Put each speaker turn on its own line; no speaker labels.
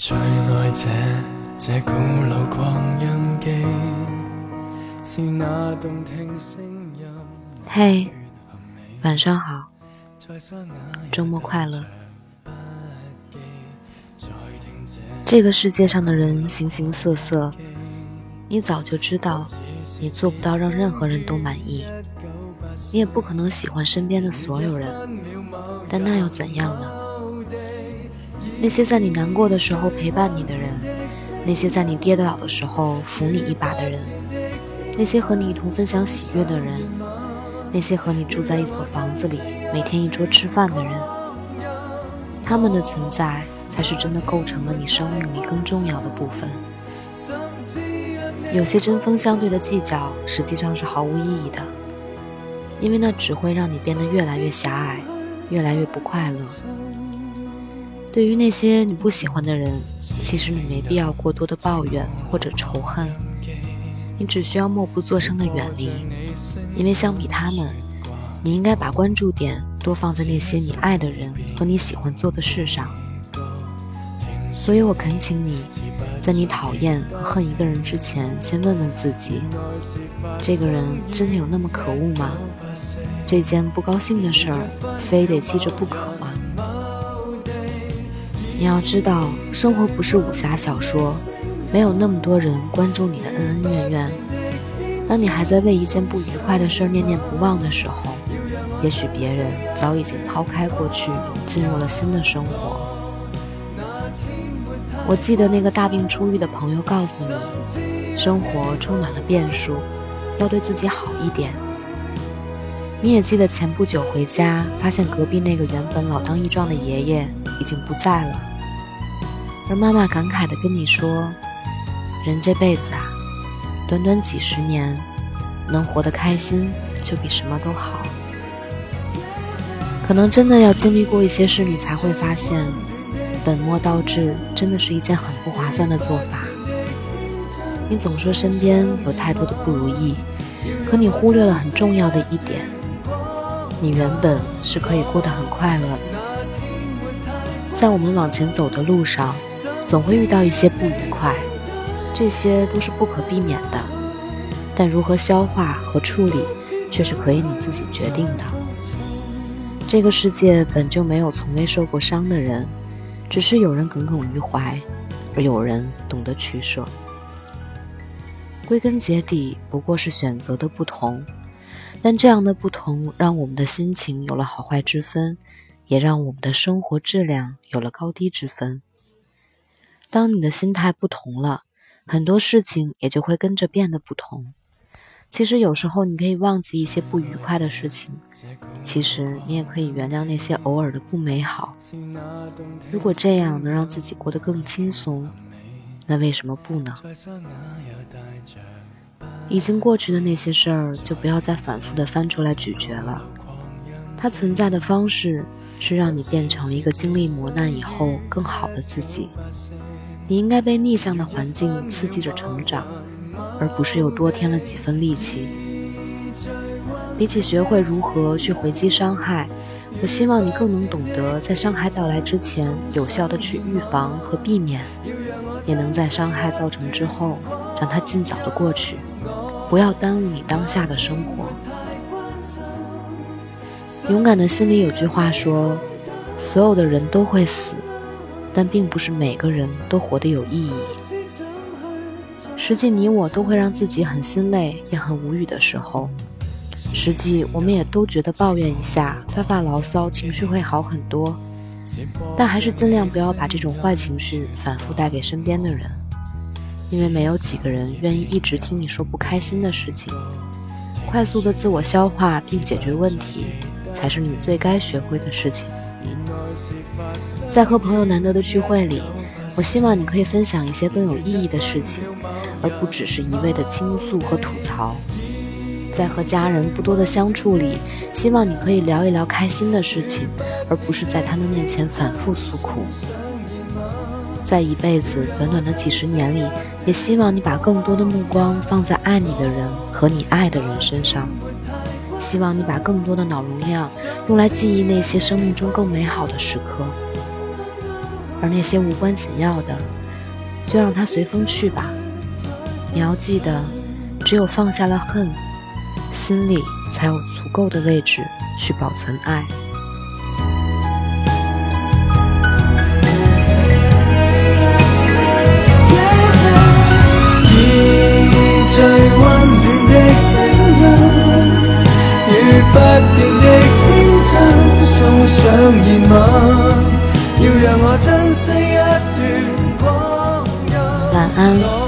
最爱这这古老光阴机，是那动听声音。
嘿，晚上好，周末快乐。这个世界上的人形形色色，你早就知道，你做不到让任何人都满意，你也不可能喜欢身边的所有人，但那又怎样呢？那些在你难过的时候陪伴你的人，那些在你跌倒的时候扶你一把的人，那些和你一同分享喜悦的人，那些和你住在一所房子里每天一桌吃饭的人，他们的存在。才是真的构成了你生命里更重要的部分。有些针锋相对的计较，实际上是毫无意义的，因为那只会让你变得越来越狭隘，越来越不快乐。对于那些你不喜欢的人，其实你没必要过多的抱怨或者仇恨，你只需要默不作声的远离，因为相比他们，你应该把关注点多放在那些你爱的人和你喜欢做的事上。所以我恳请你，在你讨厌和恨一个人之前，先问问自己：这个人真的有那么可恶吗？这件不高兴的事儿，非得记着不可吗？你要知道，生活不是武侠小说，没有那么多人关注你的恩恩怨怨。当你还在为一件不愉快的事念念不忘的时候，也许别人早已经抛开过去，进入了新的生活。我记得那个大病初愈的朋友告诉你，生活充满了变数，要对自己好一点。你也记得前不久回家，发现隔壁那个原本老当益壮的爷爷已经不在了，而妈妈感慨地跟你说：“人这辈子啊，短短几十年，能活得开心就比什么都好。可能真的要经历过一些事，你才会发现。”本末倒置真的是一件很不划算的做法。你总说身边有太多的不如意，可你忽略了很重要的一点：你原本是可以过得很快乐的。在我们往前走的路上，总会遇到一些不愉快，这些都是不可避免的。但如何消化和处理，却是可以你自己决定的。这个世界本就没有从未受过伤的人。只是有人耿耿于怀，而有人懂得取舍。归根结底，不过是选择的不同。但这样的不同，让我们的心情有了好坏之分，也让我们的生活质量有了高低之分。当你的心态不同了，很多事情也就会跟着变得不同。其实有时候你可以忘记一些不愉快的事情，其实你也可以原谅那些偶尔的不美好。如果这样能让自己过得更轻松，那为什么不呢？已经过去的那些事儿，就不要再反复的翻出来咀嚼了。它存在的方式是让你变成了一个经历磨难以后更好的自己。你应该被逆向的环境刺激着成长。而不是又多添了几分力气。比起学会如何去回击伤害，我希望你更能懂得在伤害到来之前，有效的去预防和避免，也能在伤害造成之后，让它尽早的过去，不要耽误你当下的生活。勇敢的心里有句话说：所有的人都会死，但并不是每个人都活得有意义。实际你我都会让自己很心累，也很无语的时候。实际我们也都觉得抱怨一下，发发牢骚，情绪会好很多。但还是尽量不要把这种坏情绪反复带给身边的人，因为没有几个人愿意一直听你说不开心的事情。快速的自我消化并解决问题，才是你最该学会的事情。在和朋友难得的聚会里。我希望你可以分享一些更有意义的事情，而不只是一味的倾诉和吐槽。在和家人不多的相处里，希望你可以聊一聊开心的事情，而不是在他们面前反复诉苦。在一辈子短短的几十年里，也希望你把更多的目光放在爱你的人和你爱的人身上。希望你把更多的脑容量用来记忆那些生命中更美好的时刻。而那些无关紧要的，就让它随风去吧。你要记得，只有放下了恨，心里才有足够的位置去保存爱。
最不斷的天真，送上热吻，要让我珍惜一段光阴。
晚安。